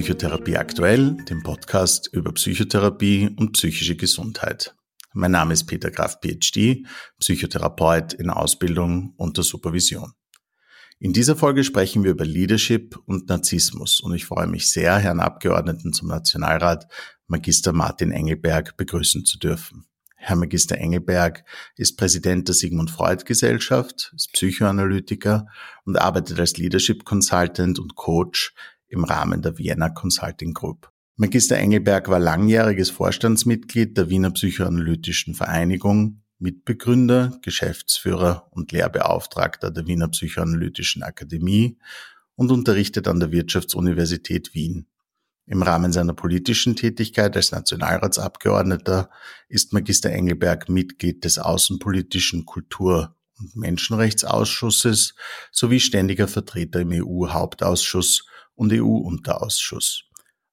Psychotherapie aktuell, dem Podcast über Psychotherapie und psychische Gesundheit. Mein Name ist Peter Graf, PhD, Psychotherapeut in Ausbildung unter Supervision. In dieser Folge sprechen wir über Leadership und Narzissmus und ich freue mich sehr, Herrn Abgeordneten zum Nationalrat, Magister Martin Engelberg, begrüßen zu dürfen. Herr Magister Engelberg ist Präsident der Sigmund Freud Gesellschaft, ist Psychoanalytiker und arbeitet als Leadership Consultant und Coach im Rahmen der Vienna Consulting Group. Magister Engelberg war langjähriges Vorstandsmitglied der Wiener Psychoanalytischen Vereinigung, Mitbegründer, Geschäftsführer und Lehrbeauftragter der Wiener Psychoanalytischen Akademie und unterrichtet an der Wirtschaftsuniversität Wien. Im Rahmen seiner politischen Tätigkeit als Nationalratsabgeordneter ist Magister Engelberg Mitglied des Außenpolitischen Kultur- und Menschenrechtsausschusses sowie ständiger Vertreter im EU-Hauptausschuss und EU-Unterausschuss.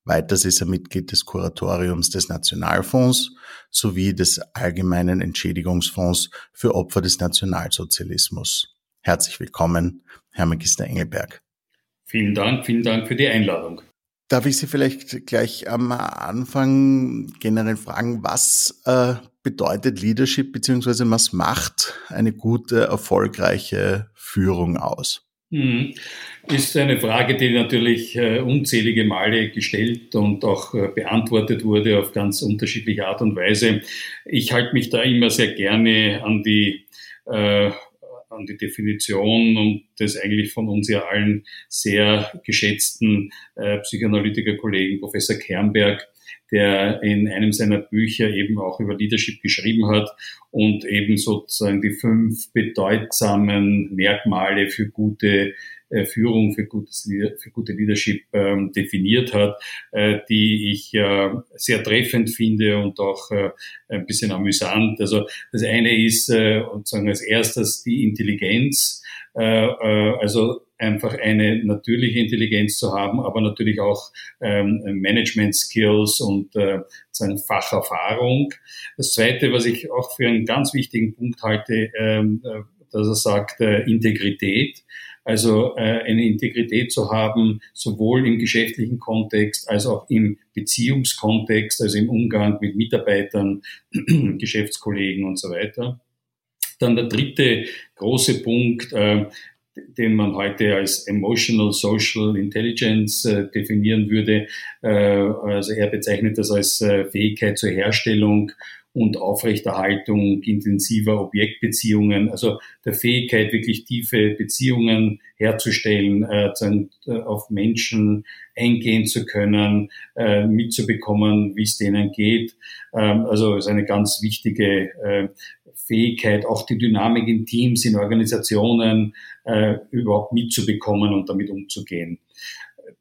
Weiters ist er Mitglied des Kuratoriums des Nationalfonds sowie des Allgemeinen Entschädigungsfonds für Opfer des Nationalsozialismus. Herzlich willkommen, Herr Magister Engelberg. Vielen Dank, vielen Dank für die Einladung. Darf ich Sie vielleicht gleich am Anfang generell fragen, was äh, bedeutet Leadership beziehungsweise was macht eine gute, erfolgreiche Führung aus? Mhm. Ist eine Frage, die natürlich äh, unzählige Male gestellt und auch äh, beantwortet wurde auf ganz unterschiedliche Art und Weise. Ich halte mich da immer sehr gerne an die, äh, an die Definition und des eigentlich von uns ja allen sehr geschätzten äh, Psychoanalytiker-Kollegen Professor Kernberg, der in einem seiner Bücher eben auch über Leadership geschrieben hat und eben sozusagen die fünf bedeutsamen Merkmale für gute Führung, für, gutes, für gute Leadership ähm, definiert hat, äh, die ich äh, sehr treffend finde und auch äh, ein bisschen amüsant. Also das eine ist äh, sozusagen als erstes die Intelligenz, äh, äh, also einfach eine natürliche Intelligenz zu haben, aber natürlich auch ähm, Management Skills und äh, Facherfahrung. Das Zweite, was ich auch für einen ganz wichtigen Punkt halte, ähm, äh, dass er sagt, äh, Integrität. Also äh, eine Integrität zu haben, sowohl im geschäftlichen Kontext als auch im Beziehungskontext, also im Umgang mit Mitarbeitern, Geschäftskollegen und so weiter. Dann der dritte große Punkt, äh, den man heute als Emotional Social Intelligence äh, definieren würde. Äh, also er bezeichnet das als äh, Fähigkeit zur Herstellung und Aufrechterhaltung intensiver Objektbeziehungen, also der Fähigkeit, wirklich tiefe Beziehungen herzustellen, äh, auf Menschen eingehen zu können, äh, mitzubekommen, wie es denen geht. Ähm, also ist eine ganz wichtige äh, Fähigkeit, auch die Dynamik in Teams, in Organisationen äh, überhaupt mitzubekommen und damit umzugehen.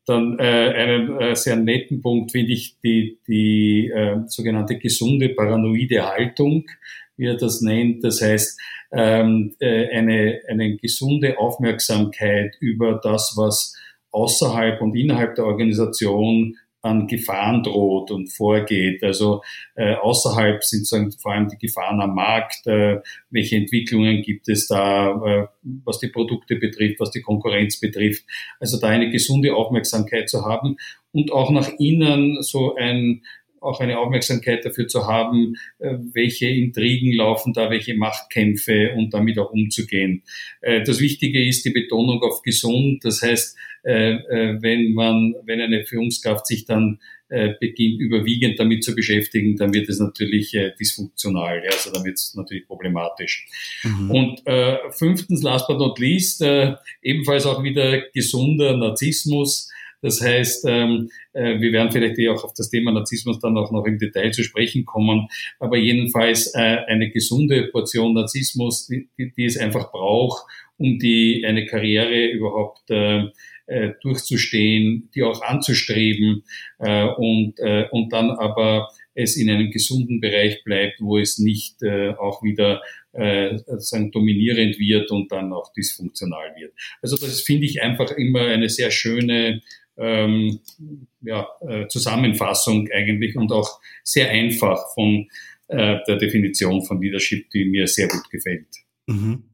Dann äh, einen äh, sehr netten Punkt finde ich die, die äh, sogenannte gesunde paranoide Haltung, wie er das nennt. Das heißt, ähm, äh, eine, eine gesunde Aufmerksamkeit über das, was außerhalb und innerhalb der Organisation an Gefahren droht und vorgeht. Also äh, außerhalb sind sagen, vor allem die Gefahren am Markt, äh, welche Entwicklungen gibt es da, äh, was die Produkte betrifft, was die Konkurrenz betrifft. Also da eine gesunde Aufmerksamkeit zu haben und auch nach innen so ein auch eine Aufmerksamkeit dafür zu haben, äh, welche Intrigen laufen da, welche Machtkämpfe und damit auch umzugehen. Äh, das Wichtige ist die Betonung auf gesund. Das heißt, äh, wenn man, wenn eine Führungskraft sich dann beginnt, überwiegend damit zu beschäftigen, dann wird es natürlich dysfunktional. Also dann wird es natürlich problematisch. Mhm. Und äh, fünftens, last but not least, äh, ebenfalls auch wieder gesunder Narzissmus. Das heißt, ähm, äh, wir werden vielleicht eh auch auf das Thema Narzissmus dann auch noch im Detail zu sprechen kommen, aber jedenfalls äh, eine gesunde Portion Narzissmus, die, die es einfach braucht, um die eine Karriere überhaupt äh, äh, durchzustehen, die auch anzustreben äh, und, äh, und dann aber es in einem gesunden Bereich bleibt, wo es nicht äh, auch wieder äh, sagen, dominierend wird und dann auch dysfunktional wird. Also das finde ich einfach immer eine sehr schöne ähm, ja, äh, Zusammenfassung eigentlich und auch sehr einfach von äh, der Definition von Leadership, die mir sehr gut gefällt. Mhm.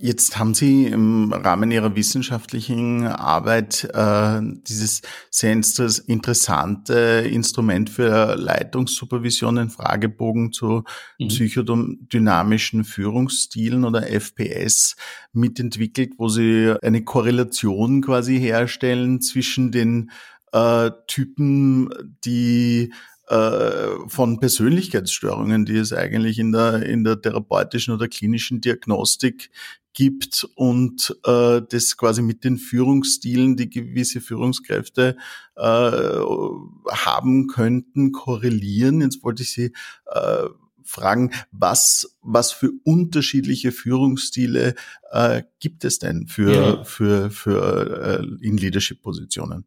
Jetzt haben Sie im Rahmen Ihrer wissenschaftlichen Arbeit äh, dieses sehr interessante Instrument für Leitungssupervision, einen Fragebogen zu mhm. psychodynamischen Führungsstilen oder FPS mitentwickelt, wo Sie eine Korrelation quasi herstellen zwischen den äh, Typen, die äh, von Persönlichkeitsstörungen, die es eigentlich in der, in der therapeutischen oder klinischen Diagnostik gibt und äh, das quasi mit den Führungsstilen, die gewisse Führungskräfte äh, haben könnten, korrelieren. Jetzt wollte ich Sie äh, fragen, was, was für unterschiedliche Führungsstile äh, gibt es denn für, ja. für, für äh, in Leadership-Positionen?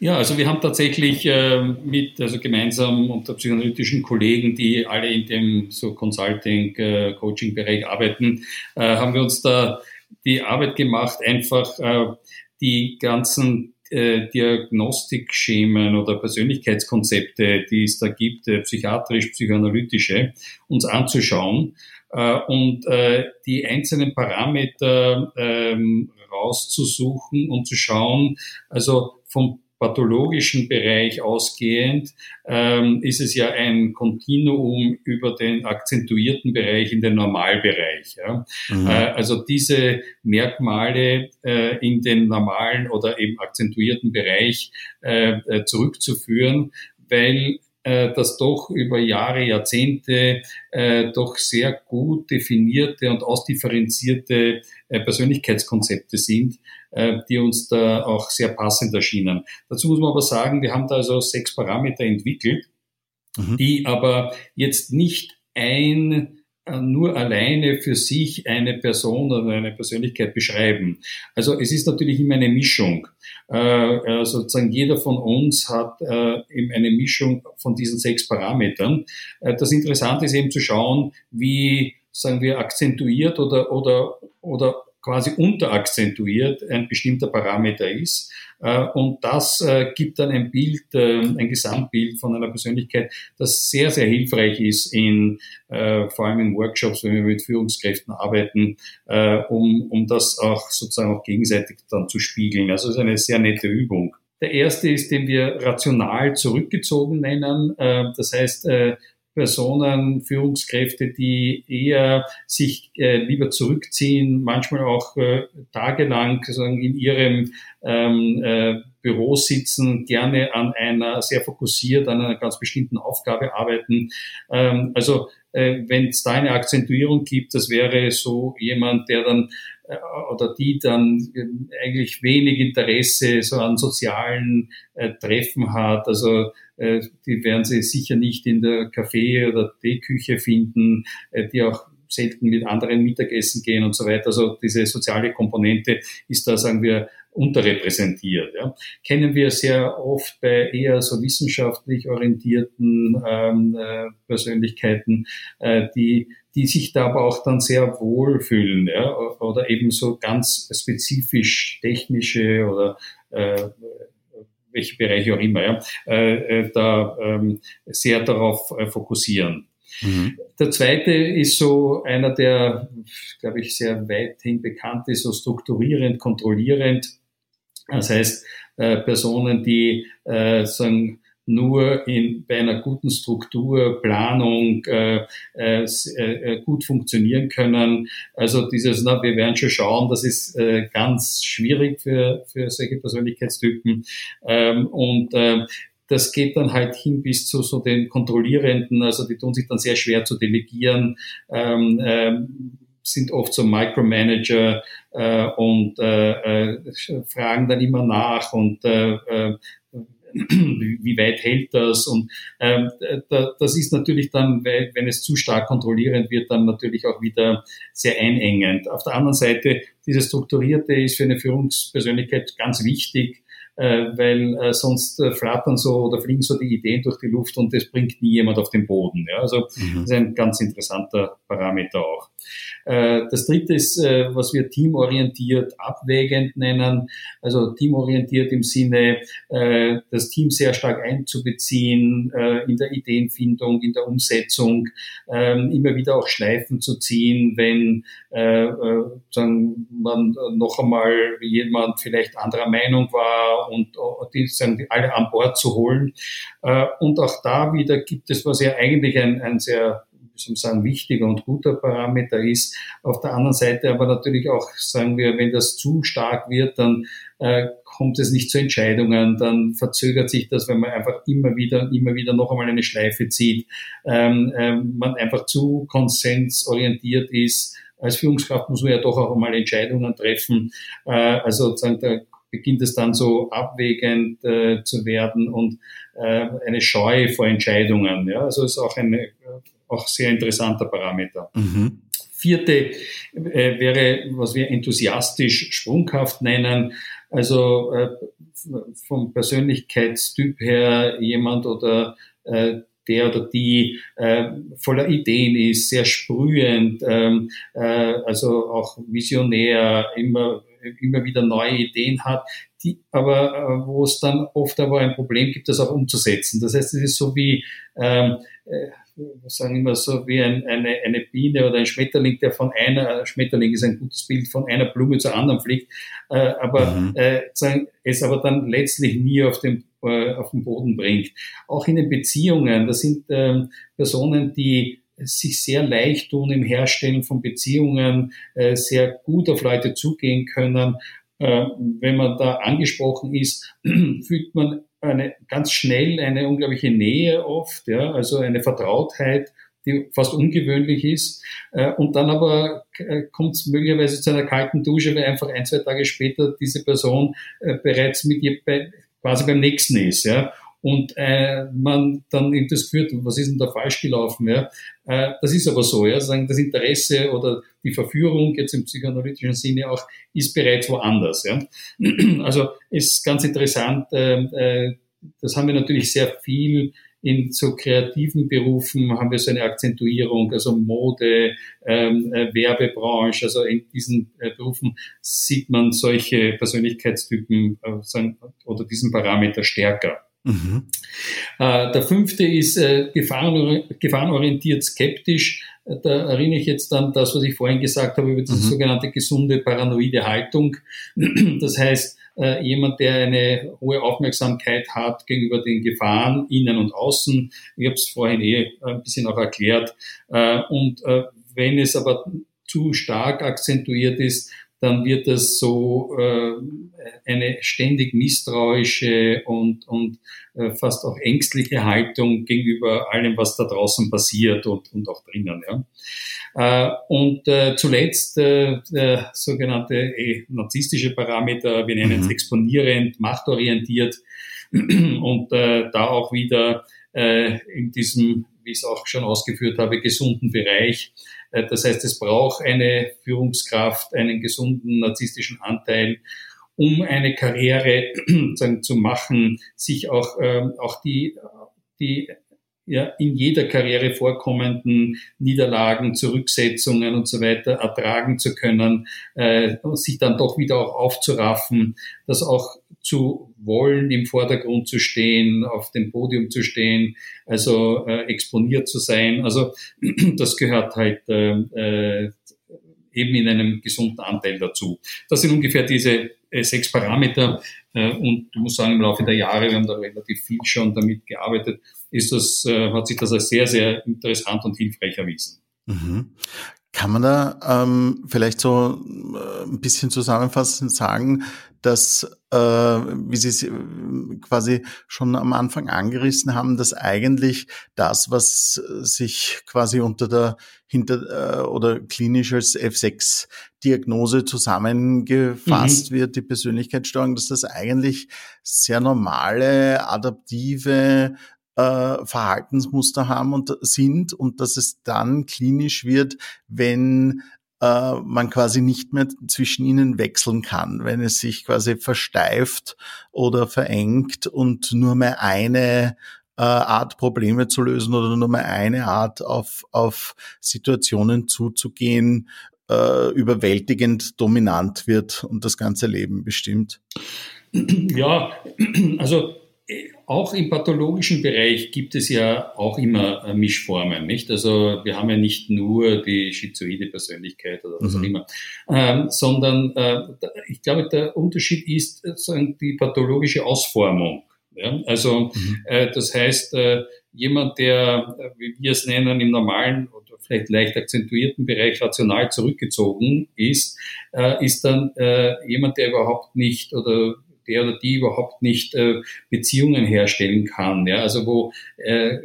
Ja, also wir haben tatsächlich äh, mit, also gemeinsam unter psychoanalytischen Kollegen, die alle in dem so Consulting, äh, arbeiten, äh, haben wir uns da die Arbeit gemacht, einfach äh, die ganzen äh, Diagnostikschemen oder Persönlichkeitskonzepte, die es da gibt, psychiatrisch, psychoanalytische, uns anzuschauen und die einzelnen Parameter ähm, rauszusuchen und zu schauen, also vom pathologischen Bereich ausgehend, ähm, ist es ja ein Kontinuum über den akzentuierten Bereich in den Normalbereich. Ja? Mhm. Äh, also diese Merkmale äh, in den normalen oder eben akzentuierten Bereich äh, äh zurückzuführen, weil äh, das doch über Jahre, Jahrzehnte äh, doch sehr gut definierte und ausdifferenzierte Persönlichkeitskonzepte sind, äh, die uns da auch sehr passend erschienen. Dazu muss man aber sagen, wir haben da also sechs Parameter entwickelt, mhm. die aber jetzt nicht ein äh, nur alleine für sich eine Person oder eine Persönlichkeit beschreiben. Also es ist natürlich immer eine Mischung. Äh, sozusagen jeder von uns hat äh, eben eine Mischung von diesen sechs Parametern. Äh, das Interessante ist eben zu schauen, wie sagen wir akzentuiert oder oder oder quasi unterakzentuiert ein bestimmter Parameter ist. Äh, und das äh, gibt dann ein Bild, äh, ein Gesamtbild von einer Persönlichkeit, das sehr, sehr hilfreich ist in, vor allem in Workshops, wenn wir mit Führungskräften arbeiten, um, um das auch sozusagen auch gegenseitig dann zu spiegeln. Also es ist eine sehr nette Übung. Der erste ist, den wir rational zurückgezogen nennen. Das heißt, Personen, Führungskräfte, die eher sich äh, lieber zurückziehen, manchmal auch äh, tagelang sozusagen in ihrem ähm, äh, Büro sitzen, gerne an einer, sehr fokussiert an einer ganz bestimmten Aufgabe arbeiten. Ähm, also äh, wenn es da eine Akzentuierung gibt, das wäre so jemand, der dann oder die dann äh, eigentlich wenig Interesse so an sozialen äh, Treffen hat. Also äh, die werden Sie sicher nicht in der Kaffee- oder Teeküche finden, äh, die auch selten mit anderen Mittagessen gehen und so weiter. Also diese soziale Komponente ist da, sagen wir, unterrepräsentiert. Ja. Kennen wir sehr oft bei eher so wissenschaftlich orientierten ähm, äh, Persönlichkeiten, äh, die die sich da aber auch dann sehr wohl fühlen, ja, oder eben so ganz spezifisch technische oder äh, welche Bereiche auch immer, ja, äh, äh da ähm, sehr darauf äh, fokussieren. Mhm. Der zweite ist so einer, der, glaube ich, sehr weithin bekannt ist, so strukturierend, kontrollierend. Das heißt, äh, Personen, die äh, sagen, nur in, bei einer guten Struktur, Planung äh, äh, äh, gut funktionieren können. Also dieses, na, wir werden schon schauen, das ist äh, ganz schwierig für, für solche Persönlichkeitstypen. Ähm, und äh, das geht dann halt hin bis zu so den Kontrollierenden, also die tun sich dann sehr schwer zu delegieren, ähm, ähm, sind oft so Micromanager äh, und äh, äh, fragen dann immer nach und äh, äh, wie weit hält das? Und ähm, das ist natürlich dann, wenn es zu stark kontrollierend wird, dann natürlich auch wieder sehr einengend. Auf der anderen Seite, dieses Strukturierte ist für eine Führungspersönlichkeit ganz wichtig, weil äh, sonst äh, flattern so oder fliegen so die Ideen durch die Luft und das bringt nie jemand auf den Boden. Ja? Also mhm. das ist ein ganz interessanter Parameter auch. Äh, das dritte ist, äh, was wir teamorientiert abwägend nennen, also teamorientiert im Sinne, äh, das Team sehr stark einzubeziehen in der Ideenfindung, in der Umsetzung, ähm, immer wieder auch Schleifen zu ziehen, wenn man noch einmal jemand vielleicht anderer Meinung war und die, sagen, alle an Bord zu holen. Und auch da wieder gibt es, was ja eigentlich ein, ein sehr wie sagen, wichtiger und guter Parameter ist. Auf der anderen Seite aber natürlich auch, sagen wir, wenn das zu stark wird, dann äh, kommt es nicht zu Entscheidungen, dann verzögert sich das, wenn man einfach immer wieder, immer wieder noch einmal eine Schleife zieht, ähm, ähm, man einfach zu konsensorientiert ist. Als Führungskraft muss man ja doch auch einmal Entscheidungen treffen. Äh, also sozusagen da beginnt es dann so abwägend äh, zu werden und äh, eine Scheu vor Entscheidungen. Ja? Also ist auch eine auch sehr interessanter Parameter. Mhm. Vierte äh, wäre, was wir enthusiastisch sprunghaft nennen, also äh, vom Persönlichkeitstyp her jemand oder äh, der oder die äh, voller Ideen ist, sehr sprühend, ähm, äh, also auch visionär, immer, immer wieder neue Ideen hat, die, aber äh, wo es dann oft aber ein Problem gibt, das auch umzusetzen. Das heißt, es ist so wie ähm, äh, wir sagen immer so wie ein, eine, eine Biene oder ein Schmetterling, der von einer, Schmetterling ist ein gutes Bild, von einer Blume zur anderen fliegt, äh, aber mhm. äh, es aber dann letztlich nie auf dem, äh, auf den Boden bringt. Auch in den Beziehungen, das sind ähm, Personen, die sich sehr leicht tun im Herstellen von Beziehungen, äh, sehr gut auf Leute zugehen können. Äh, wenn man da angesprochen ist, fühlt man eine ganz schnell eine unglaubliche Nähe oft, ja, also eine Vertrautheit, die fast ungewöhnlich ist. Äh, und dann aber äh, kommt es möglicherweise zu einer kalten Dusche, weil einfach ein, zwei Tage später diese Person äh, bereits mit ihr bei, quasi beim nächsten ist. Ja und äh, man dann eben das Gefühl was ist denn da falsch gelaufen? Ja? Äh, das ist aber so, ja, sagen das Interesse oder die Verführung jetzt im psychoanalytischen Sinne auch ist bereits woanders. Ja? Also ist ganz interessant. Äh, äh, das haben wir natürlich sehr viel in so kreativen Berufen haben wir so eine Akzentuierung, also Mode, ähm, äh, Werbebranche, also in diesen äh, Berufen sieht man solche Persönlichkeitstypen äh, sagen, oder diesen Parameter stärker. Mhm. Äh, der fünfte ist äh, gefahrenorientiert skeptisch. Äh, da erinnere ich jetzt an das, was ich vorhin gesagt habe über diese mhm. sogenannte gesunde paranoide Haltung. Das heißt, äh, jemand, der eine hohe Aufmerksamkeit hat gegenüber den Gefahren innen und außen. Ich habe es vorhin eh ein bisschen auch erklärt. Und wenn es aber zu stark akzentuiert ist, dann wird es so äh, eine ständig misstrauische und, und äh, fast auch ängstliche Haltung gegenüber allem, was da draußen passiert und, und auch drinnen. Ja. Äh, und äh, zuletzt äh, der sogenannte eh, narzisstische Parameter, wir nennen mhm. es exponierend, machtorientiert und äh, da auch wieder äh, in diesem, wie ich es auch schon ausgeführt habe, gesunden Bereich. Äh, das heißt, es braucht eine Führungskraft, einen gesunden narzisstischen Anteil, um eine Karriere zu machen, sich auch, ähm, auch die, die ja, in jeder Karriere vorkommenden Niederlagen, Zurücksetzungen und so weiter ertragen zu können, äh, sich dann doch wieder auch aufzuraffen, das auch zu wollen, im Vordergrund zu stehen, auf dem Podium zu stehen, also äh, exponiert zu sein. Also das gehört halt äh, äh, eben in einem gesunden Anteil dazu. Das sind ungefähr diese äh, sechs Parameter. Äh, und ich muss sagen, im Laufe der Jahre, wir haben da relativ viel schon damit gearbeitet, ist das, äh, hat sich das als sehr, sehr interessant und hilfreich erwiesen. Mhm. Kann man da ähm, vielleicht so äh, ein bisschen zusammenfassend sagen, dass, äh, wie Sie es äh, quasi schon am Anfang angerissen haben, dass eigentlich das, was sich quasi unter der hinter äh, oder klinisch als F6-Diagnose zusammengefasst mhm. wird, die Persönlichkeitsstörung, dass das eigentlich sehr normale, adaptive äh, Verhaltensmuster haben und sind und dass es dann klinisch wird, wenn äh, man quasi nicht mehr zwischen ihnen wechseln kann, wenn es sich quasi versteift oder verengt und nur mehr eine äh, Art Probleme zu lösen oder nur mehr eine Art auf, auf Situationen zuzugehen, äh, überwältigend dominant wird und das ganze Leben bestimmt. Ja, also auch im pathologischen Bereich gibt es ja auch immer äh, Mischformen, nicht? Also wir haben ja nicht nur die schizoide Persönlichkeit oder was mhm. auch immer, ähm, sondern äh, ich glaube, der Unterschied ist äh, die pathologische Ausformung. Ja? Also mhm. äh, das heißt, äh, jemand, der, äh, wie wir es nennen, im normalen oder vielleicht leicht akzentuierten Bereich rational zurückgezogen ist, äh, ist dann äh, jemand, der überhaupt nicht oder der oder die überhaupt nicht äh, Beziehungen herstellen kann. Ja? Also wo äh,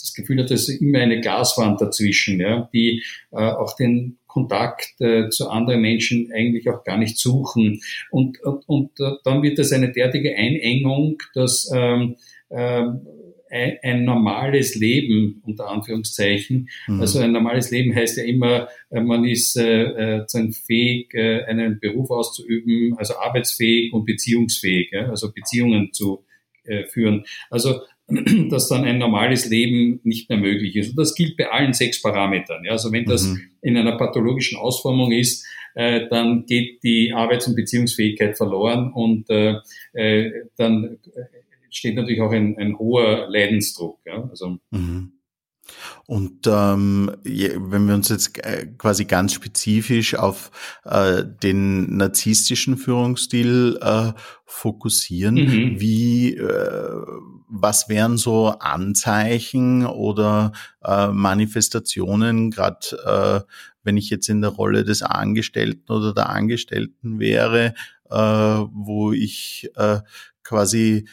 das Gefühl hat, ist immer eine Glaswand dazwischen, ja? die äh, auch den Kontakt äh, zu anderen Menschen eigentlich auch gar nicht suchen. Und, und, und äh, dann wird das eine derartige Einengung, dass ähm, äh, ein, ein normales Leben, unter Anführungszeichen. Mhm. Also ein normales Leben heißt ja immer, äh, man ist äh, äh, fähig, äh, einen Beruf auszuüben, also arbeitsfähig und beziehungsfähig, ja? also Beziehungen zu äh, führen. Also dass dann ein normales Leben nicht mehr möglich ist. Und das gilt bei allen sechs Parametern. Ja? Also wenn das mhm. in einer pathologischen Ausformung ist, äh, dann geht die Arbeits- und Beziehungsfähigkeit verloren und äh, äh, dann steht natürlich auch ein, ein hoher Leidensdruck. Ja? Also, mhm. Und ähm, wenn wir uns jetzt äh, quasi ganz spezifisch auf äh, den narzisstischen Führungsstil äh, fokussieren, mhm. wie äh, was wären so Anzeichen oder äh, Manifestationen, gerade äh, wenn ich jetzt in der Rolle des Angestellten oder der Angestellten wäre, äh, wo ich äh, quasi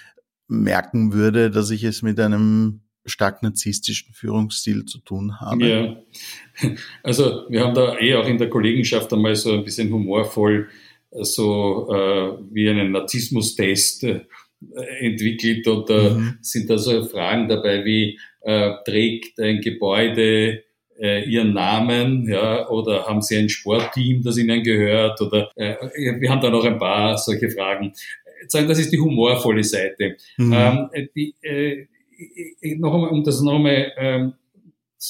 merken würde, dass ich es mit einem stark narzisstischen Führungsstil zu tun habe. Ja, also wir haben da eh auch in der Kollegenschaft einmal so ein bisschen humorvoll äh, so äh, wie einen Narzissmustest äh, entwickelt und da mhm. sind da so Fragen dabei wie äh, trägt ein Gebäude äh, ihren Namen, ja, oder haben sie ein Sportteam, das ihnen gehört, oder äh, wir haben da noch ein paar solche Fragen sagen, das ist die humorvolle Seite. Mhm. Ähm, die, äh, noch einmal, um das nochmal ähm,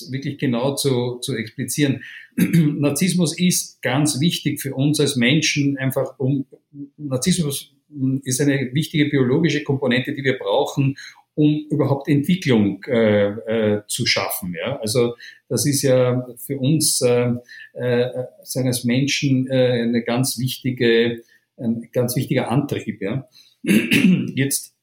wirklich genau zu, zu explizieren. Narzissmus ist ganz wichtig für uns als Menschen, einfach um, Narzissmus ist eine wichtige biologische Komponente, die wir brauchen, um überhaupt Entwicklung äh, äh, zu schaffen. Ja? Also das ist ja für uns äh, äh, als Menschen äh, eine ganz wichtige ein ganz wichtiger Antrieb. Ja. Jetzt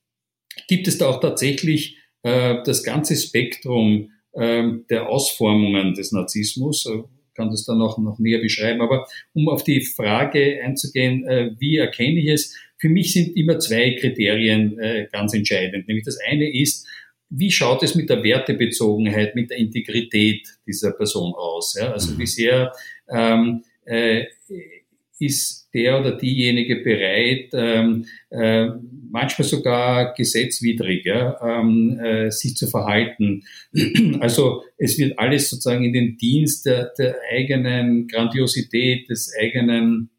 gibt es da auch tatsächlich äh, das ganze Spektrum äh, der Ausformungen des Narzissmus. Ich kann das dann auch noch näher beschreiben. Aber um auf die Frage einzugehen, äh, wie erkenne ich es? Für mich sind immer zwei Kriterien äh, ganz entscheidend. Nämlich das eine ist, wie schaut es mit der Wertebezogenheit, mit der Integrität dieser Person aus? Ja? Also mhm. wie sehr ähm, äh, ist der oder diejenige bereit, ähm, äh, manchmal sogar gesetzwidrig, ja, ähm, äh, sich zu verhalten. Also es wird alles sozusagen in den Dienst der, der eigenen Grandiosität, des eigenen,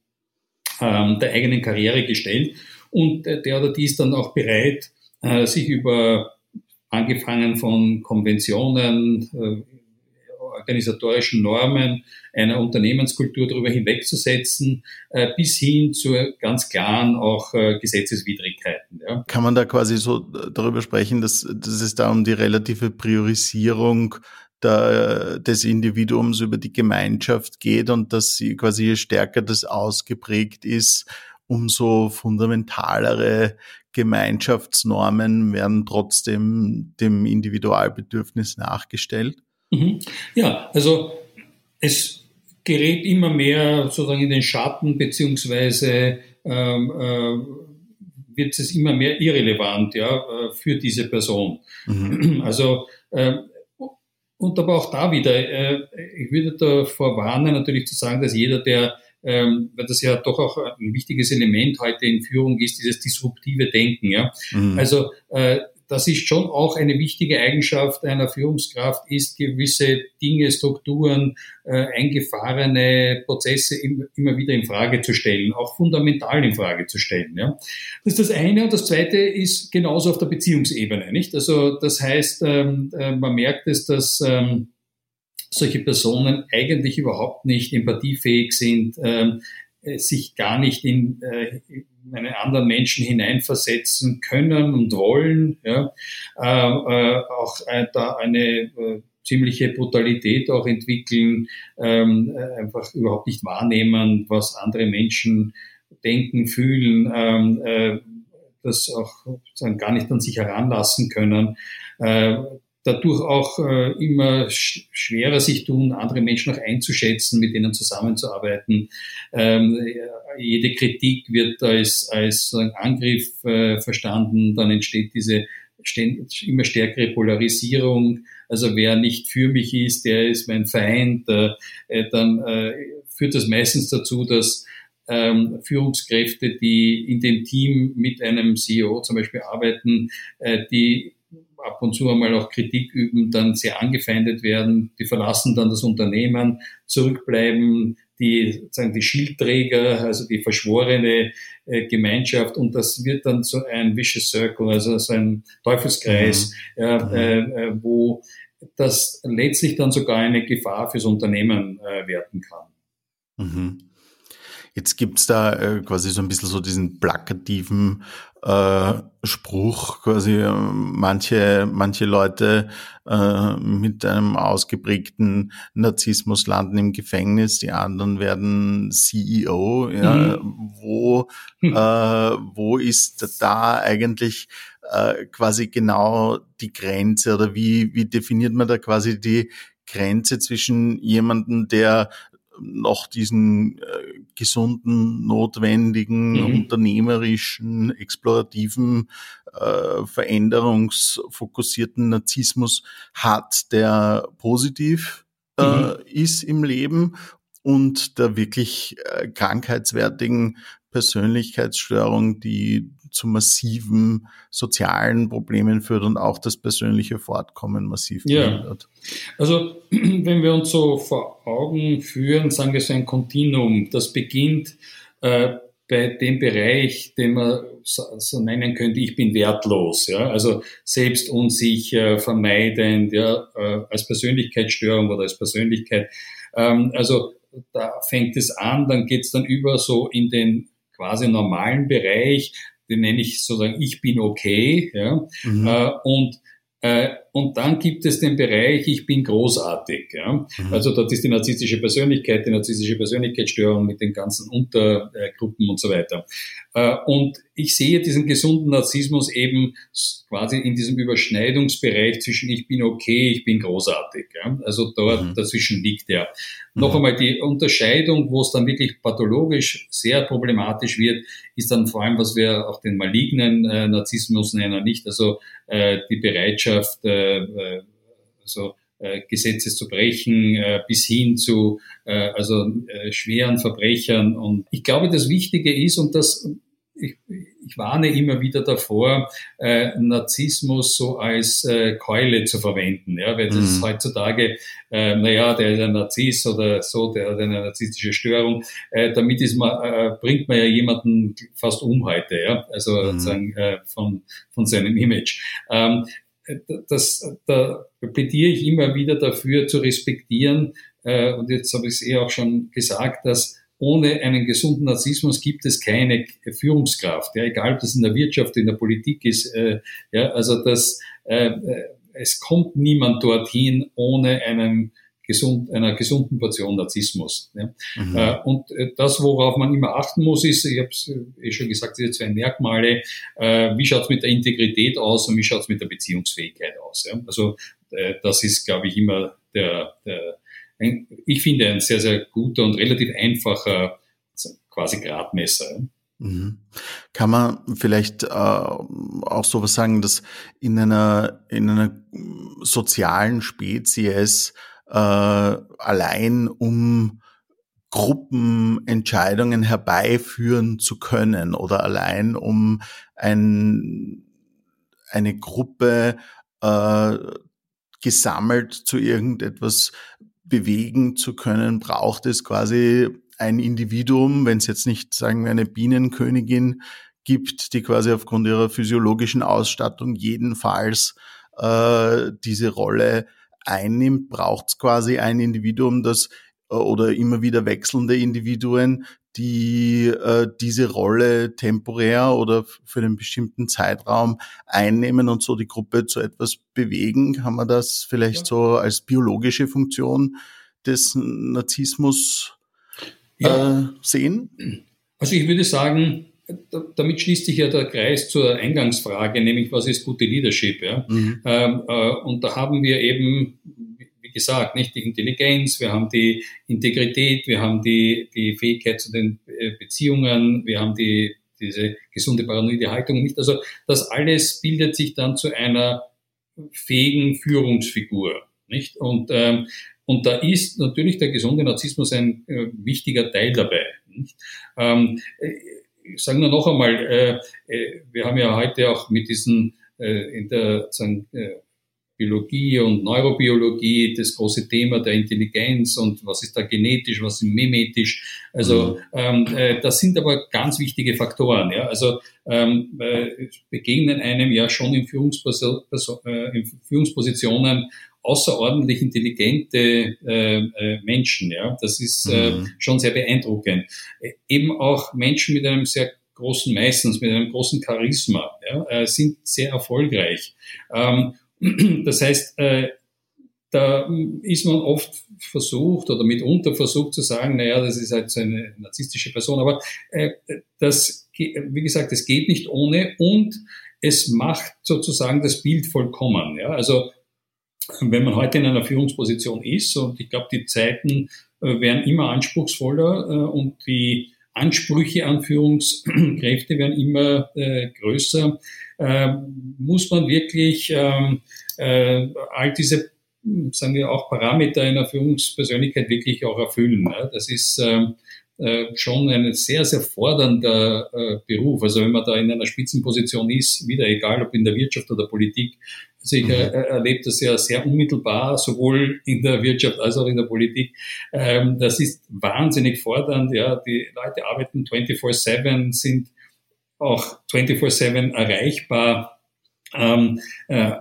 ähm, der eigenen Karriere gestellt. Und der oder die ist dann auch bereit, äh, sich über angefangen von Konventionen, äh, organisatorischen Normen einer Unternehmenskultur darüber hinwegzusetzen, äh, bis hin zu ganz klaren auch äh, Gesetzeswidrigkeiten. Ja. Kann man da quasi so darüber sprechen, dass, dass es da um die relative Priorisierung der, des Individuums über die Gemeinschaft geht und dass sie quasi je stärker das ausgeprägt ist, umso fundamentalere Gemeinschaftsnormen werden trotzdem dem Individualbedürfnis nachgestellt? Mhm. Ja, also es gerät immer mehr sozusagen in den Schatten, beziehungsweise ähm, äh, wird es immer mehr irrelevant ja, äh, für diese Person. Mhm. Also äh, und aber auch da wieder, äh, ich würde davor warnen, natürlich zu sagen, dass jeder, der, ähm, weil das ja doch auch ein wichtiges Element heute in Führung ist, dieses disruptive Denken. Ja? Mhm. Also äh, das ist schon auch eine wichtige Eigenschaft einer Führungskraft, ist gewisse Dinge, Strukturen, äh, eingefahrene Prozesse immer wieder in Frage zu stellen, auch fundamental in Frage zu stellen. Ja. Das ist das eine. Und das zweite ist genauso auf der Beziehungsebene. Nicht? Also das heißt, ähm, äh, man merkt es, dass ähm, solche Personen eigentlich überhaupt nicht empathiefähig sind, ähm, äh, sich gar nicht in, äh, in einen anderen Menschen hineinversetzen können und wollen, ja, äh, äh, auch äh, da eine äh, ziemliche Brutalität auch entwickeln, ähm, äh, einfach überhaupt nicht wahrnehmen, was andere Menschen denken, fühlen, ähm, äh, das auch gar nicht an sich heranlassen können. Äh, dadurch auch äh, immer sch schwerer sich tun, andere Menschen auch einzuschätzen, mit denen zusammenzuarbeiten. Ähm, jede Kritik wird als, als Angriff äh, verstanden, dann entsteht diese immer stärkere Polarisierung. Also wer nicht für mich ist, der ist mein Feind. Äh, äh dann äh, führt das meistens dazu, dass ähm, Führungskräfte, die in dem Team mit einem CEO zum Beispiel arbeiten, äh, die ab und zu einmal auch Kritik üben, dann sehr angefeindet werden, die verlassen dann das Unternehmen, zurückbleiben die, sagen die Schildträger, also die verschworene äh, Gemeinschaft und das wird dann so ein Vicious Circle, also so ein Teufelskreis, mhm. ja, mhm. Äh, äh, wo das letztlich dann sogar eine Gefahr fürs Unternehmen äh, werden kann. Mhm. Jetzt gibt's da äh, quasi so ein bisschen so diesen plakativen äh, Spruch, quasi äh, manche, manche Leute äh, mit einem ausgeprägten Narzissmus landen im Gefängnis, die anderen werden CEO. Ja, mhm. Wo, äh, wo ist da eigentlich äh, quasi genau die Grenze oder wie, wie definiert man da quasi die Grenze zwischen jemanden, der noch diesen äh, gesunden, notwendigen, mhm. unternehmerischen, explorativen, äh, veränderungsfokussierten Narzissmus hat, der positiv äh, mhm. ist im Leben und der wirklich äh, krankheitswertigen Persönlichkeitsstörung, die zu massiven sozialen Problemen führt und auch das persönliche Fortkommen massiv verändert. Ja. Also wenn wir uns so vor Augen führen, sagen wir so ein Kontinuum, das beginnt äh, bei dem Bereich, den man so, so, nennen könnte, ich bin wertlos, ja, also selbst unsicher, vermeidend, ja, äh, als Persönlichkeitsstörung oder als Persönlichkeit. Ähm, also da fängt es an, dann geht es dann über so in den quasi normalen Bereich, den nenne ich sozusagen Ich bin okay. Ja? Mhm. Äh, und und dann gibt es den Bereich, ich bin großartig. Ja? Mhm. Also dort ist die narzisstische Persönlichkeit, die narzisstische Persönlichkeitsstörung mit den ganzen Untergruppen und so weiter. Äh, und ich sehe diesen gesunden Narzissmus eben quasi in diesem Überschneidungsbereich zwischen ich bin okay, ich bin großartig. Ja? Also dort mhm. dazwischen liegt er. Mhm. Noch einmal die Unterscheidung, wo es dann wirklich pathologisch sehr problematisch wird, ist dann vor allem, was wir auch den malignen äh, Narzissmus nennen, nicht? Also äh, die Bereitschaft, äh, äh also äh, Gesetze zu brechen, äh, bis hin zu äh, also äh, schweren Verbrechern. Und ich glaube, das Wichtige ist, und das ich, ich warne immer wieder davor, äh, Narzissmus so als äh, Keule zu verwenden, ja, weil das mhm. ist heutzutage, äh, naja, der ist ein Narziss oder so, der hat eine narzisstische Störung. Äh, damit ist man, äh, bringt man ja jemanden fast um heute, ja, also mhm. sozusagen äh, von, von seinem Image. Ähm, das, da plädiere ich immer wieder dafür zu respektieren, äh, und jetzt habe ich es eh auch schon gesagt, dass ohne einen gesunden Narzissmus gibt es keine Führungskraft, ja, egal ob das in der Wirtschaft, in der Politik ist. Äh, ja, also das, äh, äh, es kommt niemand dorthin ohne einen gesund, einer gesunden Portion Narzissmus. Ja. Mhm. Äh, und äh, das, worauf man immer achten muss, ist, ich habe es eh schon gesagt, diese zwei Merkmale, äh, wie schaut es mit der Integrität aus und wie schaut es mit der Beziehungsfähigkeit aus. Ja. Also äh, das ist, glaube ich, immer der, der ein, ich finde, ein sehr, sehr guter und relativ einfacher quasi Gradmesser. Mhm. Kann man vielleicht äh, auch sowas sagen, dass in einer, in einer sozialen Spezies äh, allein um Gruppenentscheidungen herbeiführen zu können oder allein um ein eine Gruppe äh, gesammelt zu irgendetwas bewegen zu können, braucht es quasi ein Individuum, wenn es jetzt nicht, sagen wir, eine Bienenkönigin gibt, die quasi aufgrund ihrer physiologischen Ausstattung jedenfalls äh, diese Rolle einnimmt, braucht es quasi ein Individuum, das äh, oder immer wieder wechselnde Individuen, die äh, diese Rolle temporär oder für einen bestimmten Zeitraum einnehmen und so die Gruppe zu etwas bewegen. Kann man das vielleicht ja. so als biologische Funktion des Narzissmus ja. äh, sehen? Also ich würde sagen, damit schließt sich ja der Kreis zur Eingangsfrage, nämlich was ist gute Leadership? Ja? Mhm. Ähm, äh, und da haben wir eben gesagt, nicht die Intelligenz, wir haben die Integrität, wir haben die, die Fähigkeit zu den äh, Beziehungen, wir haben die, diese gesunde paranoide Haltung nicht. Also das alles bildet sich dann zu einer fähigen Führungsfigur, nicht? Und, ähm, und da ist natürlich der gesunde Narzissmus ein äh, wichtiger Teil dabei. Nicht? Ähm, äh, ich sage nur noch einmal, äh, äh, wir haben ja heute auch mit diesen äh, in der sagen, äh, Biologie und Neurobiologie, das große Thema der Intelligenz und was ist da genetisch, was ist mimetisch. Also mhm. ähm, äh, das sind aber ganz wichtige Faktoren. Ja? Also ähm, äh, begegnen einem ja schon in, Führungsperson, äh, in Führungspositionen außerordentlich intelligente äh, äh, Menschen. Ja? Das ist äh, mhm. schon sehr beeindruckend. Äh, eben auch Menschen mit einem sehr großen, meistens mit einem großen Charisma, ja, äh, sind sehr erfolgreich. Ähm, das heißt, äh, da ist man oft versucht oder mitunter versucht zu sagen, naja, das ist halt so eine narzisstische Person, aber äh, das, wie gesagt, es geht nicht ohne und es macht sozusagen das Bild vollkommen. Ja? Also wenn man heute in einer Führungsposition ist und ich glaube, die Zeiten äh, werden immer anspruchsvoller und die Ansprüche an Führungskräfte werden immer äh, größer, äh, muss man wirklich ähm, äh, all diese, sagen wir auch Parameter einer Führungspersönlichkeit wirklich auch erfüllen. Ne? Das ist ähm, äh, schon ein sehr, sehr fordernder äh, Beruf. Also wenn man da in einer Spitzenposition ist, wieder egal ob in der Wirtschaft oder Politik, also ich mhm. äh, erlebe das ja sehr unmittelbar, sowohl in der Wirtschaft als auch in der Politik. Ähm, das ist wahnsinnig fordernd. Ja, die Leute arbeiten 24/7, sind auch 24/7 erreichbar. Ähm, äh,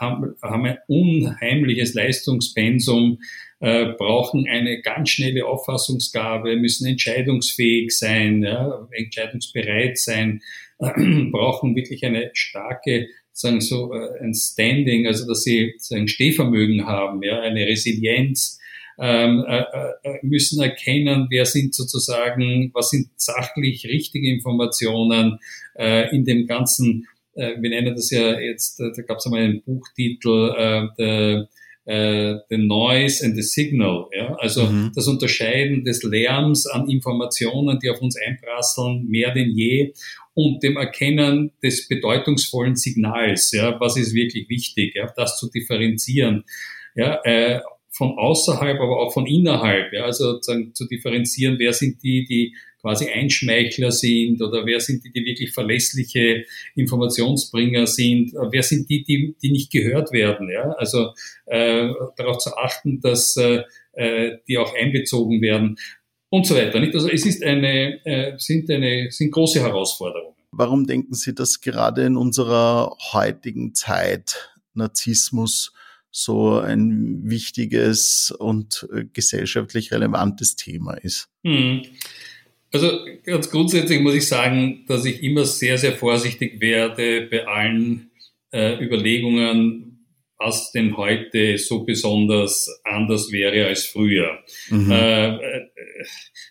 haben, haben ein unheimliches Leistungspensum, äh, brauchen eine ganz schnelle Auffassungsgabe, müssen entscheidungsfähig sein, ja, entscheidungsbereit sein, äh, brauchen wirklich eine starke sagen so äh, ein Standing, also dass sie ein Stehvermögen haben, ja, eine Resilienz, ähm, äh, äh, müssen erkennen, wer sind sozusagen, was sind sachlich richtige Informationen äh, in dem ganzen, äh, wir nennen das ja jetzt, da gab es einmal einen Buchtitel, äh, der äh, the noise and the signal, ja, also mhm. das Unterscheiden des Lärms an Informationen, die auf uns einprasseln, mehr denn je. Und dem Erkennen des bedeutungsvollen Signals, ja, was ist wirklich wichtig, ja, das zu differenzieren, ja, äh, von außerhalb, aber auch von innerhalb, ja, also sozusagen zu differenzieren, wer sind die, die quasi Einschmeichler sind oder wer sind die, die wirklich verlässliche Informationsbringer sind, wer sind die, die, die nicht gehört werden, ja, also äh, darauf zu achten, dass äh, äh die auch einbezogen werden und so weiter. Nicht? Also es ist eine, äh, sind, eine, sind große Herausforderungen. Warum denken Sie, dass gerade in unserer heutigen Zeit Narzissmus so ein wichtiges und äh, gesellschaftlich relevantes Thema ist? Hm. Also ganz grundsätzlich muss ich sagen, dass ich immer sehr, sehr vorsichtig werde bei allen äh, Überlegungen, was denn heute so besonders anders wäre als früher. Mhm. Äh, äh,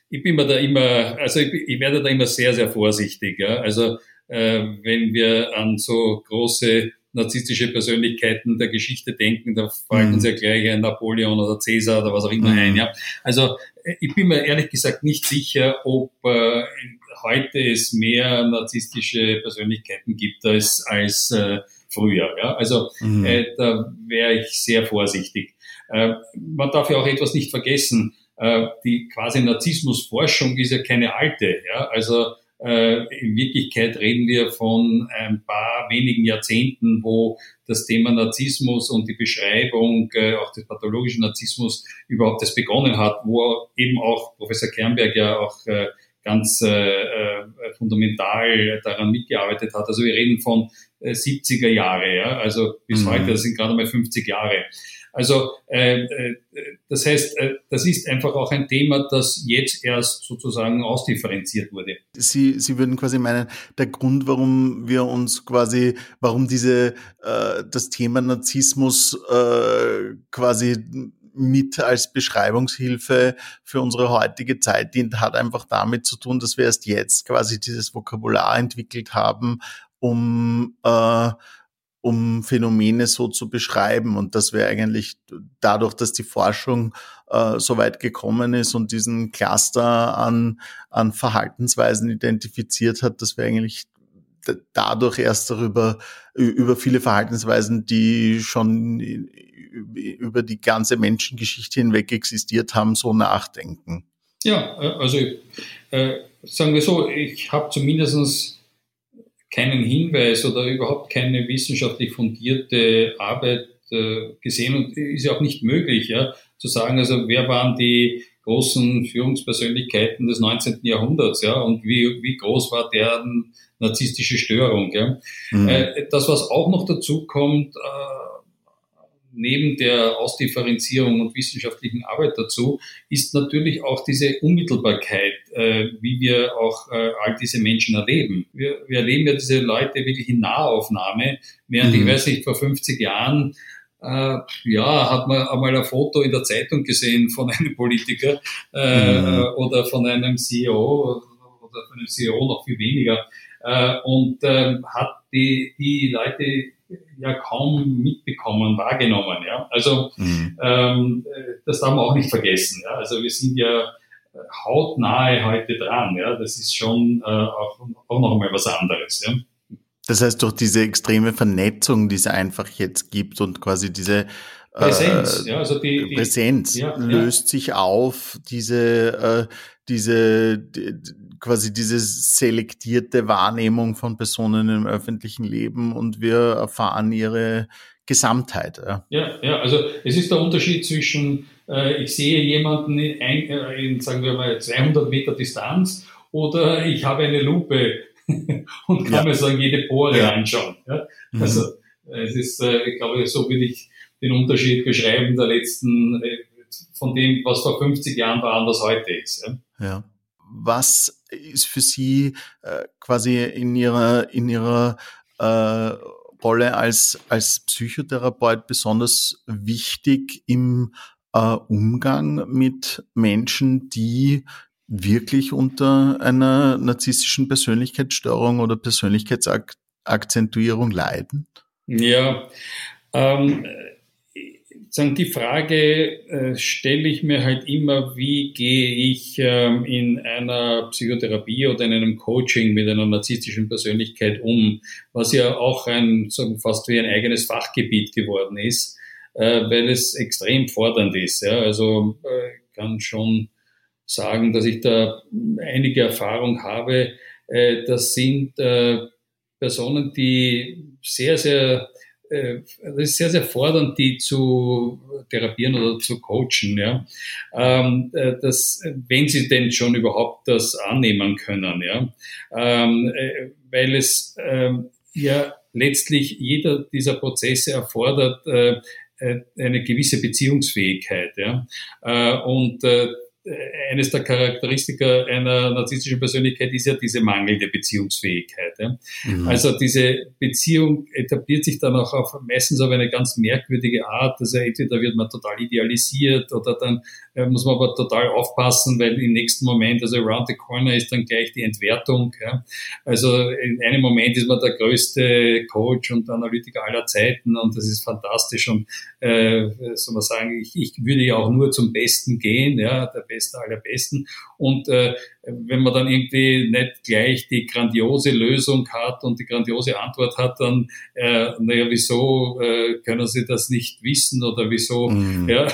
ich bin mir da immer, also ich, ich, werde da immer sehr, sehr vorsichtig. Ja? Also äh, wenn wir an so große narzisstische Persönlichkeiten der Geschichte denken, da fallen mhm. uns ja gleich ein Napoleon oder Cäsar oder was auch immer mhm. ein. Ja? Also äh, ich bin mir ehrlich gesagt nicht sicher, ob äh, heute es mehr narzisstische Persönlichkeiten gibt als, als äh, früher. Ja? Also mhm. äh, da wäre ich sehr vorsichtig. Äh, man darf ja auch etwas nicht vergessen. Äh, die quasi Narzissmusforschung ist ja keine alte. Ja? Also in Wirklichkeit reden wir von ein paar wenigen Jahrzehnten, wo das Thema Narzissmus und die Beschreibung äh, auch des pathologischen Narzissmus überhaupt das begonnen hat, wo eben auch Professor Kernberg ja auch äh, ganz äh, äh, fundamental daran mitgearbeitet hat. Also wir reden von äh, 70er Jahre, ja, also bis mhm. heute, das sind gerade mal 50 Jahre. Also äh, äh, das heißt, äh, das ist einfach auch ein Thema, das jetzt erst sozusagen ausdifferenziert wurde. Sie, Sie würden quasi meinen, der Grund, warum wir uns quasi, warum diese äh, das Thema Narzissmus äh, quasi mit als Beschreibungshilfe für unsere heutige Zeit dient, hat einfach damit zu tun, dass wir erst jetzt quasi dieses Vokabular entwickelt haben, um äh, um Phänomene so zu beschreiben. Und dass wir eigentlich dadurch, dass die Forschung äh, so weit gekommen ist und diesen Cluster an, an Verhaltensweisen identifiziert hat, dass wir eigentlich dadurch erst darüber, über viele Verhaltensweisen, die schon über die ganze Menschengeschichte hinweg existiert haben, so nachdenken. Ja, äh, also äh, sagen wir so, ich habe zumindestens keinen Hinweis oder überhaupt keine wissenschaftlich fundierte Arbeit äh, gesehen und ist ja auch nicht möglich, ja, zu sagen, also wer waren die großen Führungspersönlichkeiten des 19. Jahrhunderts, ja, und wie, wie groß war deren narzisstische Störung, ja. Mhm. Äh, das, was auch noch dazu kommt, äh, neben der Ausdifferenzierung und wissenschaftlichen Arbeit dazu ist natürlich auch diese Unmittelbarkeit, äh, wie wir auch äh, all diese Menschen erleben. Wir, wir erleben ja diese Leute wirklich in Nahaufnahme, während mhm. ich weiß nicht, vor 50 Jahren äh, ja, hat man einmal ein Foto in der Zeitung gesehen von einem Politiker äh, mhm. oder von einem CEO oder von einem CEO noch viel weniger äh, und ähm, hat die, die Leute ja kaum mitbekommen, wahrgenommen. Ja? Also mhm. ähm, das darf man auch nicht vergessen. Ja? Also wir sind ja hautnahe heute dran. Ja? Das ist schon äh, auch, auch noch einmal was anderes. Ja? Das heißt, durch diese extreme Vernetzung, die es einfach jetzt gibt und quasi diese Präsenz, äh, ja, also die, die Präsenz ja, löst ja. sich auf, diese, äh, diese, die, quasi diese selektierte Wahrnehmung von Personen im öffentlichen Leben und wir erfahren ihre Gesamtheit. Ja, ja, ja also es ist der Unterschied zwischen, äh, ich sehe jemanden in, ein, äh, in, sagen wir mal, 200 Meter Distanz oder ich habe eine Lupe und kann ja. mir sagen, jede Pore ja. anschauen. Ja? Mhm. Also es ist, äh, ich glaube, so will ich den Unterschied beschreiben der letzten, äh, von dem, was vor 50 Jahren war und was heute ist. Ja. ja was ist für Sie äh, quasi in Ihrer, in Ihrer äh, Rolle als, als Psychotherapeut besonders wichtig im äh, Umgang mit Menschen, die wirklich unter einer narzisstischen Persönlichkeitsstörung oder Persönlichkeitsakzentuierung leiden? Ja, ähm, sagen, die Frage äh, stelle ich mir halt immer, wie gehe ich ähm, in einer Psychotherapie oder in einem Coaching mit einer narzisstischen Persönlichkeit um, was ja auch ein, sagen, fast wie ein eigenes Fachgebiet geworden ist, äh, weil es extrem fordernd ist. Ja? Also äh, kann schon sagen, dass ich da einige Erfahrung habe. Äh, das sind äh, Personen, die sehr, sehr das ist sehr, sehr fordernd, die zu therapieren oder zu coachen, ja. Ähm, äh, das, wenn sie denn schon überhaupt das annehmen können, ja. Ähm, äh, weil es ähm, ja letztlich jeder dieser Prozesse erfordert eine gewisse Beziehungsfähigkeit, ja. Und eines der Charakteristika einer narzisstischen Persönlichkeit ist ja diese mangelnde Beziehungsfähigkeit. Ja? Mhm. Also diese Beziehung etabliert sich dann auch auf, meistens auf eine ganz merkwürdige Art. Also entweder wird man total idealisiert oder dann äh, muss man aber total aufpassen, weil im nächsten Moment, also around the corner ist dann gleich die Entwertung. Ja? Also in einem Moment ist man der größte Coach und Analytiker aller Zeiten und das ist fantastisch und äh, soll man sagen, ich, ich würde ja auch nur zum Besten gehen, ja, der Beste aller Besten. Und äh, wenn man dann irgendwie nicht gleich die grandiose Lösung hat und die grandiose Antwort hat, dann, äh, naja, wieso äh, können Sie das nicht wissen oder wieso, mm. ja,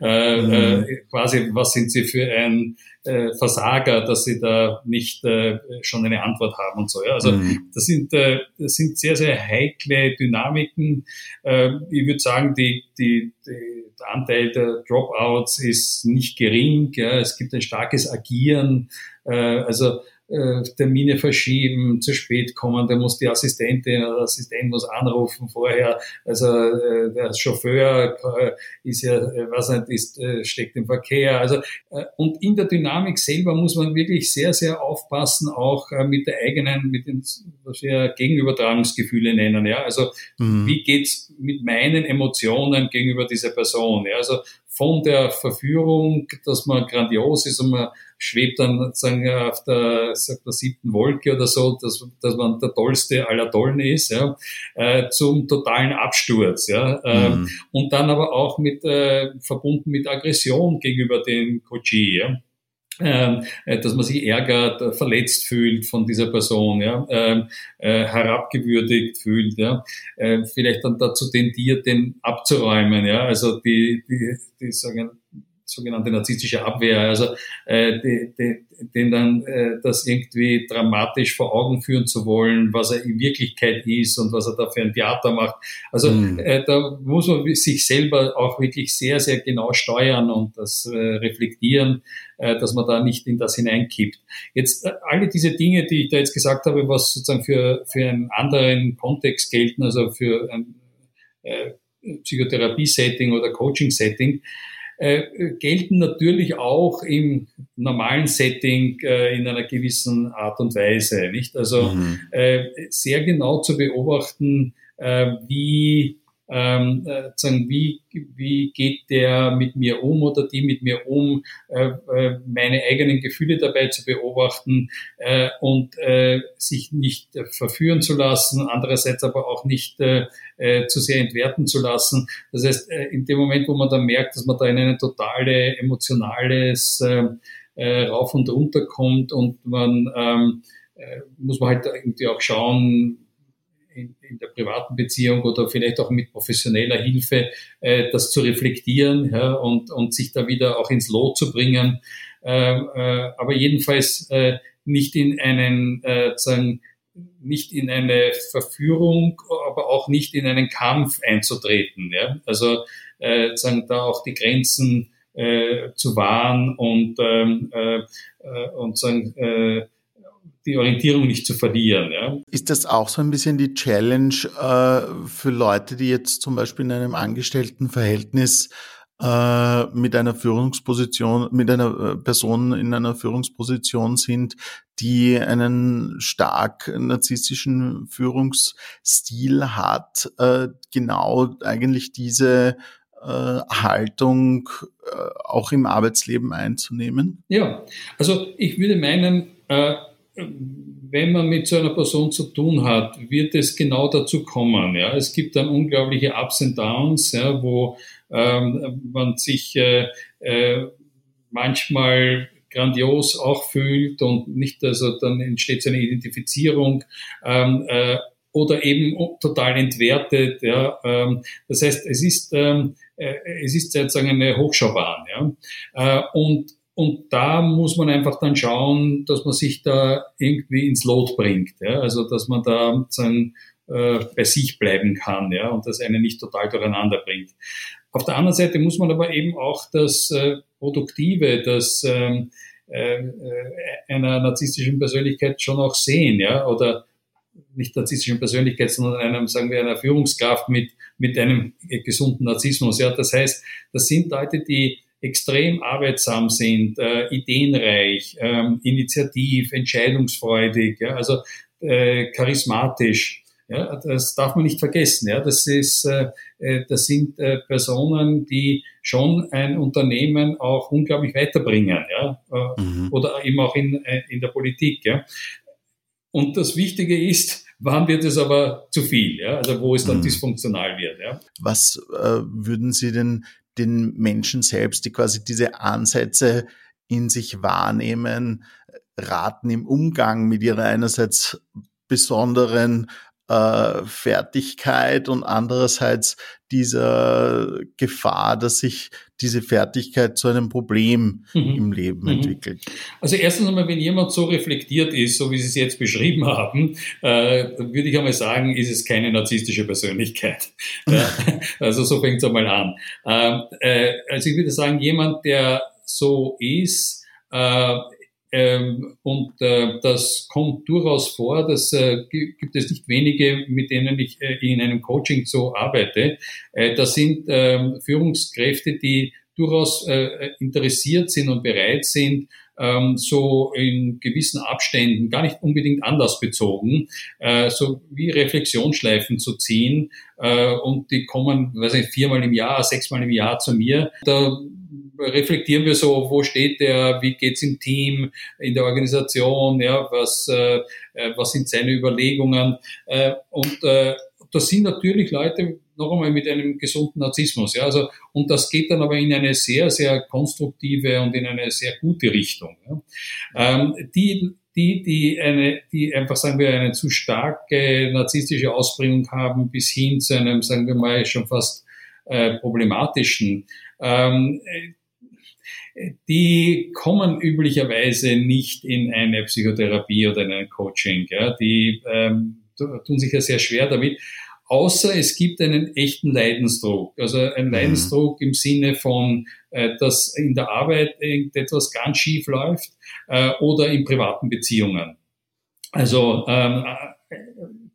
äh, mm. äh, quasi, was sind Sie für ein äh, Versager, dass sie da nicht äh, schon eine Antwort haben und so. Ja? Also mm. das, sind, äh, das sind sehr, sehr heikle Dynamiken. Äh, ich würde sagen, die, die, die, Anteil der Dropouts ist nicht gering. Ja? Es gibt ein starkes Agieren. Äh, also äh, Termine verschieben, zu spät kommen, da muss die Assistentin oder Assistent muss anrufen vorher. Also äh, der Chauffeur äh, ist ja, äh, was nicht, ist, äh, steckt im Verkehr. Also äh, und in der Dynamik selber muss man wirklich sehr, sehr aufpassen, auch äh, mit der eigenen, mit den, was wir Gegenübertragungsgefühle nennen. Ja, also mhm. wie geht's mit meinen Emotionen gegenüber dieser Person? Ja, also von der Verführung, dass man grandios ist und man schwebt dann sozusagen auf der, sagt der siebten Wolke oder so, dass, dass man der tollste aller Tollen ist, ja, äh, zum totalen Absturz, ja, äh, mhm. und dann aber auch mit äh, verbunden mit Aggression gegenüber dem Coachie, ja. Ähm, äh, dass man sich ärgert, verletzt fühlt von dieser Person, ja, ähm, äh, herabgewürdigt fühlt, ja, äh, vielleicht dann dazu tendiert, den abzuräumen, ja, also die, die, die sagen, sogenannte narzisstische Abwehr, also äh, die, die, den dann äh, das irgendwie dramatisch vor Augen führen zu wollen, was er in Wirklichkeit ist und was er da für ein Theater macht. Also mhm. äh, da muss man sich selber auch wirklich sehr, sehr genau steuern und das äh, reflektieren, äh, dass man da nicht in das hineinkippt. Jetzt äh, alle diese Dinge, die ich da jetzt gesagt habe, was sozusagen für, für einen anderen Kontext gelten, also für ein äh, Psychotherapie-Setting oder Coaching-Setting, äh, gelten natürlich auch im normalen Setting äh, in einer gewissen Art und Weise, nicht? Also mhm. äh, sehr genau zu beobachten, äh, wie ähm, äh, wie, wie geht der mit mir um oder die mit mir um, äh, äh, meine eigenen Gefühle dabei zu beobachten äh, und äh, sich nicht äh, verführen zu lassen, andererseits aber auch nicht äh, äh, zu sehr entwerten zu lassen. Das heißt, äh, in dem Moment, wo man dann merkt, dass man da in ein totale emotionales äh, äh, rauf und runter kommt und man ähm, äh, muss man halt irgendwie auch schauen, in, in, der privaten Beziehung oder vielleicht auch mit professioneller Hilfe äh, das zu reflektieren ja, und, und sich da wieder auch ins Lot zu bringen. Äh, äh, aber jedenfalls äh, nicht in einen, äh, sagen, nicht in eine Verführung, aber auch nicht in einen Kampf einzutreten. Ja? Also äh, sagen, da auch die Grenzen äh, zu wahren und, ähm, äh, äh und sagen, äh, die Orientierung nicht zu verlieren. Ja. Ist das auch so ein bisschen die Challenge äh, für Leute, die jetzt zum Beispiel in einem Angestelltenverhältnis äh, mit einer Führungsposition, mit einer äh, Person in einer Führungsposition sind, die einen stark narzisstischen Führungsstil hat, äh, genau eigentlich diese Haltung auch im Arbeitsleben einzunehmen? Ja, also ich würde meinen, wenn man mit so einer Person zu tun hat, wird es genau dazu kommen. Ja? Es gibt dann unglaubliche Ups und Downs, ja, wo ähm, man sich äh, äh, manchmal grandios auch fühlt und nicht, also dann entsteht so eine Identifizierung ähm, äh, oder eben total entwertet. Ja? Ähm, das heißt, es ist, ähm, äh, es ist sozusagen eine Hochschaubahn. Ja? Äh, und und da muss man einfach dann schauen, dass man sich da irgendwie ins Lot bringt. Ja? Also dass man da sein, äh, bei sich bleiben kann ja? und das einen nicht total durcheinander bringt. Auf der anderen Seite muss man aber eben auch das äh, Produktive, das ähm, äh, äh einer narzisstischen Persönlichkeit schon auch sehen, ja, oder nicht narzisstischen Persönlichkeit, sondern einem, sagen wir, einer Führungskraft mit, mit einem gesunden Narzissmus. Ja, das heißt, das sind Leute, die extrem arbeitsam sind, äh, ideenreich, ähm, initiativ, entscheidungsfreudig, ja, also äh, charismatisch. Ja, das darf man nicht vergessen. Ja, das ist, äh, äh, das sind äh, Personen, die schon ein Unternehmen auch unglaublich weiterbringen, ja, äh, mhm. oder eben auch in, äh, in der Politik. Ja. Und das Wichtige ist, wann wird es aber zu viel, ja, also wo es dann mhm. dysfunktional wird. Ja. Was äh, würden Sie denn den Menschen selbst, die quasi diese Ansätze in sich wahrnehmen, raten im Umgang mit ihrer einerseits besonderen äh, Fertigkeit und andererseits dieser Gefahr, dass sich diese Fertigkeit zu einem Problem mhm. im Leben mhm. entwickelt. Also erstens einmal, wenn jemand so reflektiert ist, so wie Sie es jetzt beschrieben haben, äh, würde ich einmal sagen, ist es keine narzisstische Persönlichkeit. also so fängt es einmal an. Ähm, äh, also ich würde sagen, jemand, der so ist, äh, ähm, und äh, das kommt durchaus vor, das äh, gibt es nicht wenige, mit denen ich äh, in einem Coaching so arbeite. Äh, das sind ähm, Führungskräfte, die durchaus äh, interessiert sind und bereit sind, ähm, so in gewissen Abständen, gar nicht unbedingt anlassbezogen, äh, so wie Reflexionsschleifen zu ziehen. Äh, und die kommen, weiß ich, viermal im Jahr, sechsmal im Jahr zu mir. Da reflektieren wir so, wo steht der, wie geht's im Team, in der Organisation, ja, was, äh, äh, was sind seine Überlegungen. Äh, und äh, das sind natürlich Leute, noch einmal mit einem gesunden Narzissmus. Ja, also, und das geht dann aber in eine sehr, sehr konstruktive und in eine sehr gute Richtung. Ja. Ähm, die, die, die, eine, die einfach, sagen wir, eine zu starke narzisstische Ausprägung haben, bis hin zu einem, sagen wir mal, schon fast äh, problematischen, ähm, die kommen üblicherweise nicht in eine Psychotherapie oder in ein Coaching. Ja? Die ähm, tun sich ja sehr schwer damit, außer es gibt einen echten Leidensdruck. Also ein mhm. Leidensdruck im Sinne von, äh, dass in der Arbeit irgendetwas ganz schief läuft äh, oder in privaten Beziehungen. Also ähm,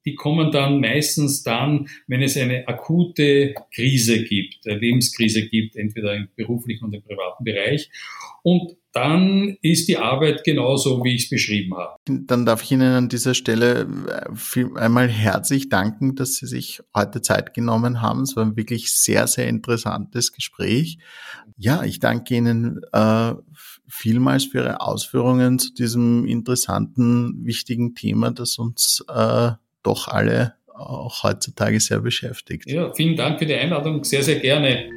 die kommen dann meistens dann, wenn es eine akute Krise gibt, eine Lebenskrise gibt, entweder im beruflichen und im privaten Bereich. Und dann ist die Arbeit genauso, wie ich es beschrieben habe. Dann darf ich Ihnen an dieser Stelle äh, einmal herzlich danken, dass Sie sich heute Zeit genommen haben. Es war ein wirklich sehr, sehr interessantes Gespräch. Ja, ich danke Ihnen äh, vielmals für Ihre Ausführungen zu diesem interessanten, wichtigen Thema, das uns äh, doch alle auch heutzutage sehr beschäftigt. Ja, vielen Dank für die Einladung, sehr, sehr gerne.